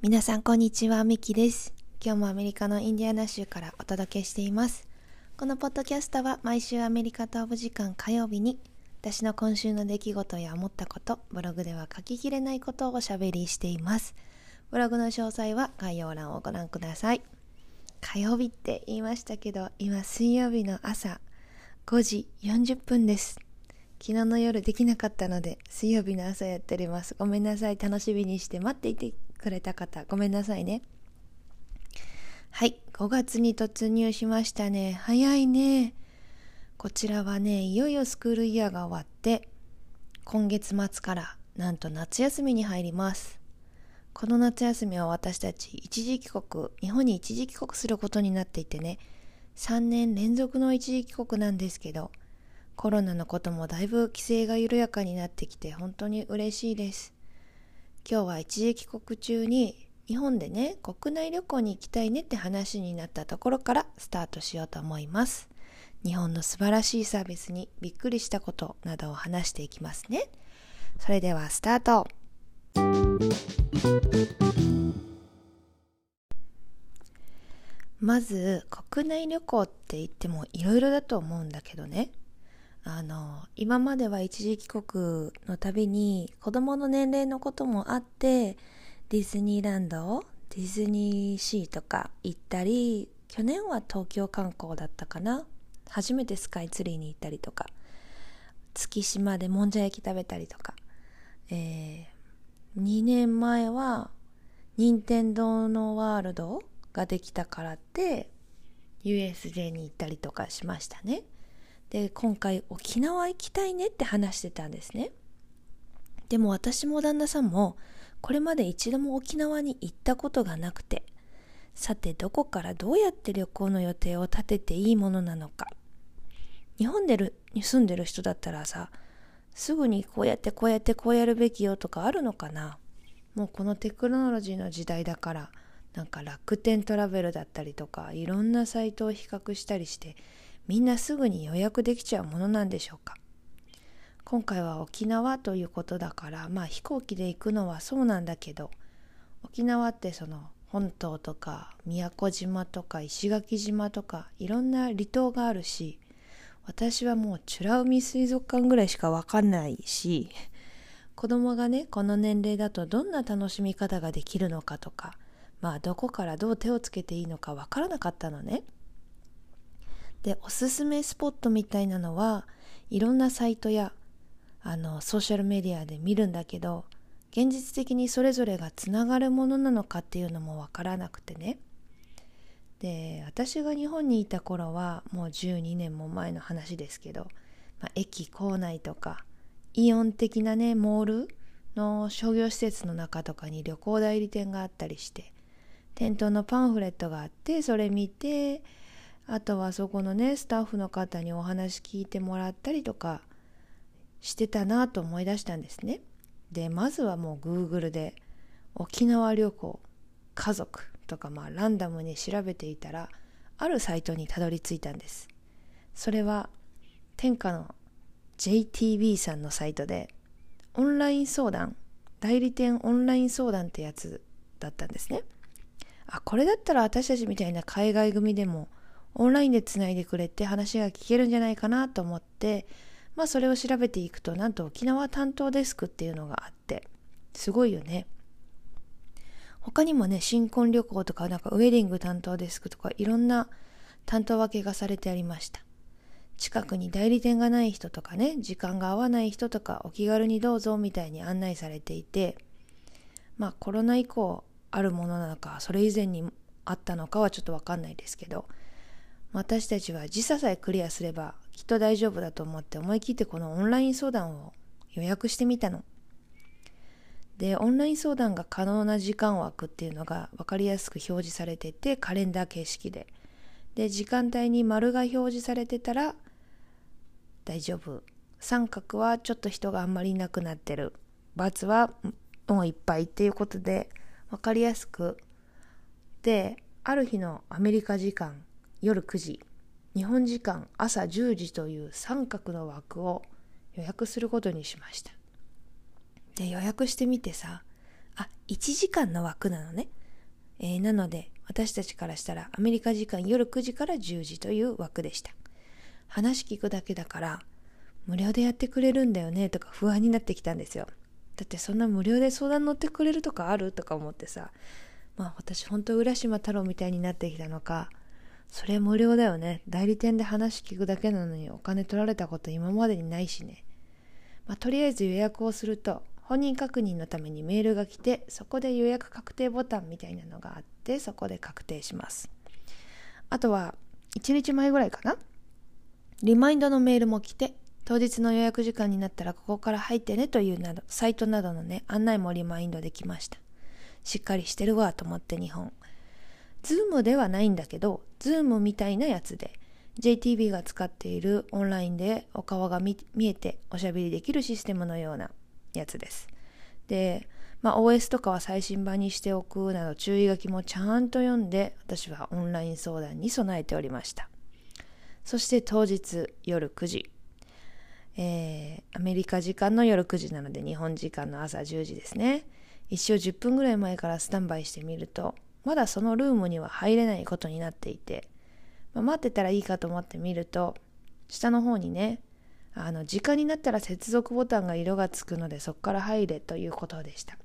皆さんこんにちは、ミキです。今日もアメリカのインディアナ州からお届けしています。このポッドキャストは毎週アメリカ東部時間火曜日に私の今週の出来事や思ったこと、ブログでは書ききれないことをおしゃべりしています。ブログの詳細は概要欄をご覧ください。火曜日って言いましたけど、今水曜日の朝5時40分です。昨日の夜できなかったので水曜日の朝やっておりますごめんなさい楽しみにして待っていてくれた方ごめんなさいね。はい5月に突入しましたね。早いね。こちらはねいよいよスクールイヤーが終わって今月末からなんと夏休みに入ります。この夏休みは私たち一時帰国日本に一時帰国することになっていてね3年連続の一時帰国なんですけどコロナのこともだいぶ規制が緩やかになってきて本当に嬉しいです。今日は一時帰国中に日本でね国内旅行に行きたいねって話になったところからスタートしようと思います。日本の素晴らしいサービスにびっくりしたことなどを話していきますね。それではスタート。まず国内旅行って言ってもいろいろだと思うんだけどね。あの今までは一時帰国のたびに子供の年齢のこともあってディズニーランドディズニーシーとか行ったり去年は東京観光だったかな初めてスカイツリーに行ったりとか月島でもんじゃ焼き食べたりとか、えー、2年前は任天堂のワールドができたからって USJ に行ったりとかしましたね。で今回沖縄行きたいねって話してたんですね。でも私も旦那さんもこれまで一度も沖縄に行ったことがなくてさてどこからどうやって旅行の予定を立てていいものなのか。日本でるに住んでる人だったらさすぐにこうやってこうやってこうやるべきよとかあるのかな。もうこのテクノロジーの時代だからなんか楽天トラベルだったりとかいろんなサイトを比較したりしてみんなすぐに予約できちゃうものなんでしょうか？今回は沖縄ということだからまあ飛行機で行くのはそうなんだけど沖縄ってその本島とか宮古島とか石垣島とかいろんな離島があるし私はもう美ら海水族館ぐらいしかわかんないし子供がねこの年齢だとどんな楽しみ方ができるのかとかまあどこからどう手をつけていいのかわからなかったのね。でおすすめスポットみたいなのはいろんなサイトやあのソーシャルメディアで見るんだけど現実的にそれぞれがつながるものなのかっていうのもわからなくてね。で私が日本にいた頃はもう12年も前の話ですけど、まあ、駅構内とかイオン的なねモールの商業施設の中とかに旅行代理店があったりして店頭のパンフレットがあってそれ見てあとはそこのねスタッフの方にお話聞いてもらったりとかしてたなと思い出したんですね。でまずはもう Google で沖縄旅行家族とかまあランダムに調べていたらあるサイトにたどり着いたんです。それは天下の JTB さんのサイトでオンライン相談代理店オンライン相談ってやつだったんですね。あこれだったら私たちみたいな海外組でもオンラインでつないでくれて話が聞けるんじゃないかなと思ってまあそれを調べていくとなんと沖縄担当デスクっていうのがあってすごいよね。他にもね新婚旅行とかなんかウェディング担当デスクとかいろんな担当分けがされてありました。近くに代理店がない人とかね時間が合わない人とかお気軽にどうぞみたいに案内されていてまあコロナ以降あるものなのかそれ以前にあったのかはちょっと分かんないですけど私たちは時差さえクリアすればきっと大丈夫だと思って思い切ってこのオンライン相談を予約してみたの。でオンライン相談が可能な時間枠っていうのが分かりやすく表示されててカレンダー形式で。で時間帯に丸が表示されてたら大丈夫。三角はちょっと人があんまりいなくなってる×はもういっぱいっていうことで分かりやすく。である日のアメリカ時間。夜9時日本時間朝10時という三角の枠を予約することにしましたで予約してみてさあ、1時間の枠なのね。えー、なので、私たちからしたらアメリカ時間夜9時から10時という枠でした。話聞くだけだから、無料でやってくれるんだよねとか不安になってきたんですよ。だってそんな無料で相談乗ってくれるとかある？とか思ってさ、まあ私ほんと浦島太郎みたいになってきたのか、それ無料だよね。代理店で話聞くだけなのにお金取られたこと今までにないしね。まあ、とりあえず予約をすると本人確認のためにメールが来てそこで予約確定ボタンみたいなのがあってそこで確定しますあとは1日前ぐらいかな？リマインドのメールも来て当日の予約時間になったらここから入ってねというなどサイトなどのね案内もリマインドできましたしっかりしてるわと思って日本ズームではないんだけどズームみたいなやつで JTB が使っているオンラインでお顔が見えておしゃべりできるシステムのようなやつです。で、まあ、OS とかは最新版にしておくなど注意書きもちゃんと読んで私はオンライン相談に備えておりました。そして当日夜9時、えー、アメリカ時間の夜9時なので日本時間の朝10時ですね。一応10分ぐらい前からスタンバイしてみるとまだそのルームには入れないことになっていて、まあ、待ってたらいいかと思ってみると下の方にねあの時間になったら接続ボタンが色がつくのでそこから入れということでした。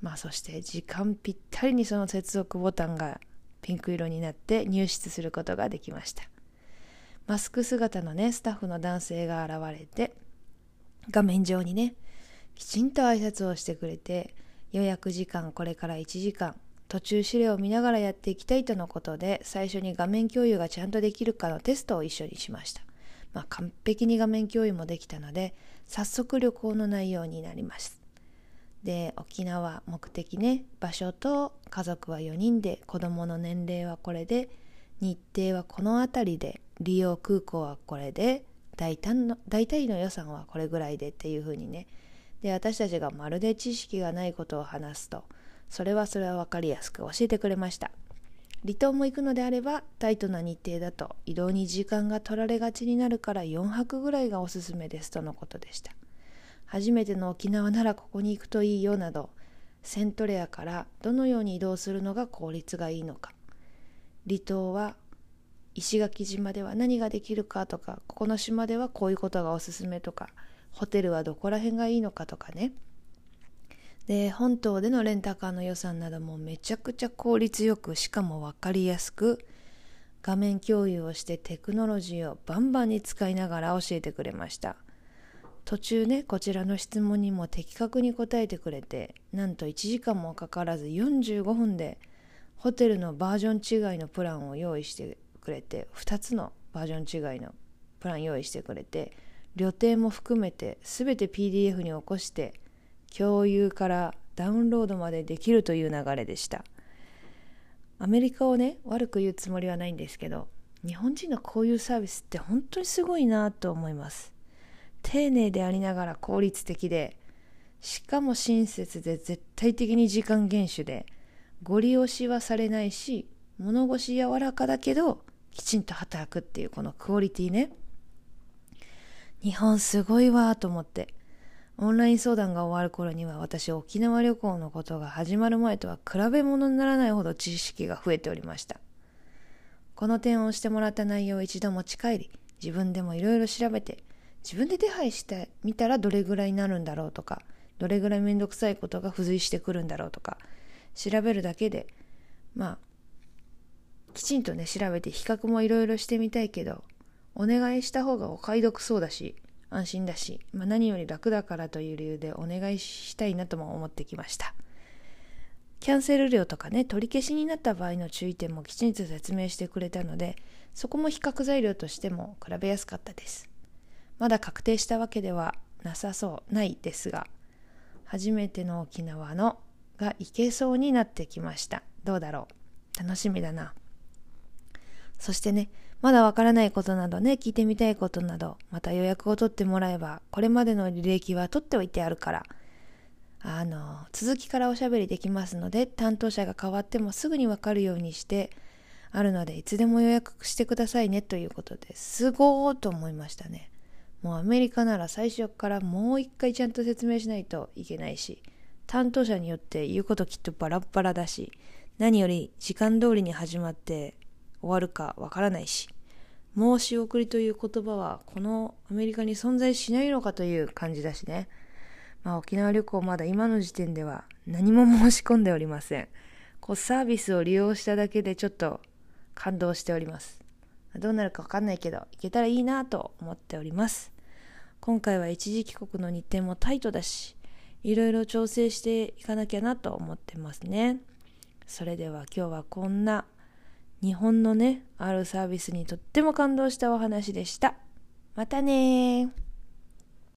まあそして時間ぴったりにその接続ボタンがピンク色になって入室することができました。マスク姿のねスタッフの男性が現れて画面上にねきちんと挨拶をしてくれて予約時間これから1時間途中資料を見ながらやっていきたいとのことで最初に画面共有がちゃんとできるかのテストを一緒にしました。まあ、完璧に画面共有もできたので早速旅行の内容になります。で沖縄目的ね場所と家族は4人で子供の年齢はこれで日程はこの辺りで利用空港はこれで大胆の大体の予算はこれぐらいでっていう風にね。で私たちがまるで知識がないことを話すとそれはそれは分かりやすく教えてくれました。離島も行くのであればタイトな日程だと移動に時間が取られがちになるから4泊ぐらいがおすすめですとのことでした。初めての沖縄ならここに行くといいよなどセントレアからどのように移動するのが効率がいいのか。離島は石垣島では何ができるかとかここの島ではこういうことがおすすめとかホテルはどこら辺がいいのかとかね。で本島でのレンタカーの予算などもめちゃくちゃ効率よくしかも分かりやすく画面共有をしてテクノロジーをバンバンに使いながら教えてくれました。途中ねこちらの質問にも的確に答えてくれてなんと1時間もかからず45分でホテルのバージョン違いのプランを用意してくれて2つのバージョン違いのプラン用意してくれて旅程も含めて全て PDF に起こして共有からダウンロードまでできるという流れでした。アメリカをね悪く言うつもりはないんですけど日本人のこういうサービスって本当にすごいなと思います。丁寧でありながら効率的でしかも親切で絶対的に時間厳守でご利用しはされないし物腰柔らかだけどきちんと働くっていうこのクオリティね。日本すごいわと思ってオンライン相談が終わる頃には私沖縄旅行のことが始まる前とは比べ物にならないほど知識が増えておりました。この点をしてもらった内容を一度持ち帰り、自分でもいろいろ調べて、自分で手配してみたらどれぐらいになるんだろうとか、どれぐらいめんどくさいことが付随してくるんだろうとか、調べるだけで、まあ、きちんとね、調べて比較もいろいろしてみたいけど、お願いした方がお買い得そうだし、安心だし、まあ、何より楽だからという理由でお願いしたいなとも思ってきました。キャンセル料とかね取り消しになった場合の注意点もきちんと説明してくれたのでそこも比較材料としても比べやすかったです。まだ確定したわけではなさそうないですが初めての沖縄のがいけそうになってきました。どうだろう？楽しみだな。そしてねまだわからないことなどね、聞いてみたいことなど、また予約を取ってもらえば、これまでの履歴は取っておいてあるから、あの、続きからおしゃべりできますので、担当者が変わってもすぐにわかるようにして、あるので、いつでも予約してくださいねということです。すごーと思いましたね。もうアメリカなら最初からもう一回ちゃんと説明しないといけないし、担当者によって言うこときっとバラバラだし、何より時間通りに始まって終わるかわからないし、申し送りという言葉はこのアメリカに存在しないのかという感じだしね。まあ沖縄旅行まだ今の時点では何も申し込んでおりません。こうサービスを利用しただけでちょっと感動しております。どうなるかわかんないけど、行けたらいいなと思っております。今回は一時帰国の日程もタイトだし、いろいろ調整していかなきゃなと思ってますね。それでは今日はこんな日本のね、あるサービスにとっても感動したお話でした。またね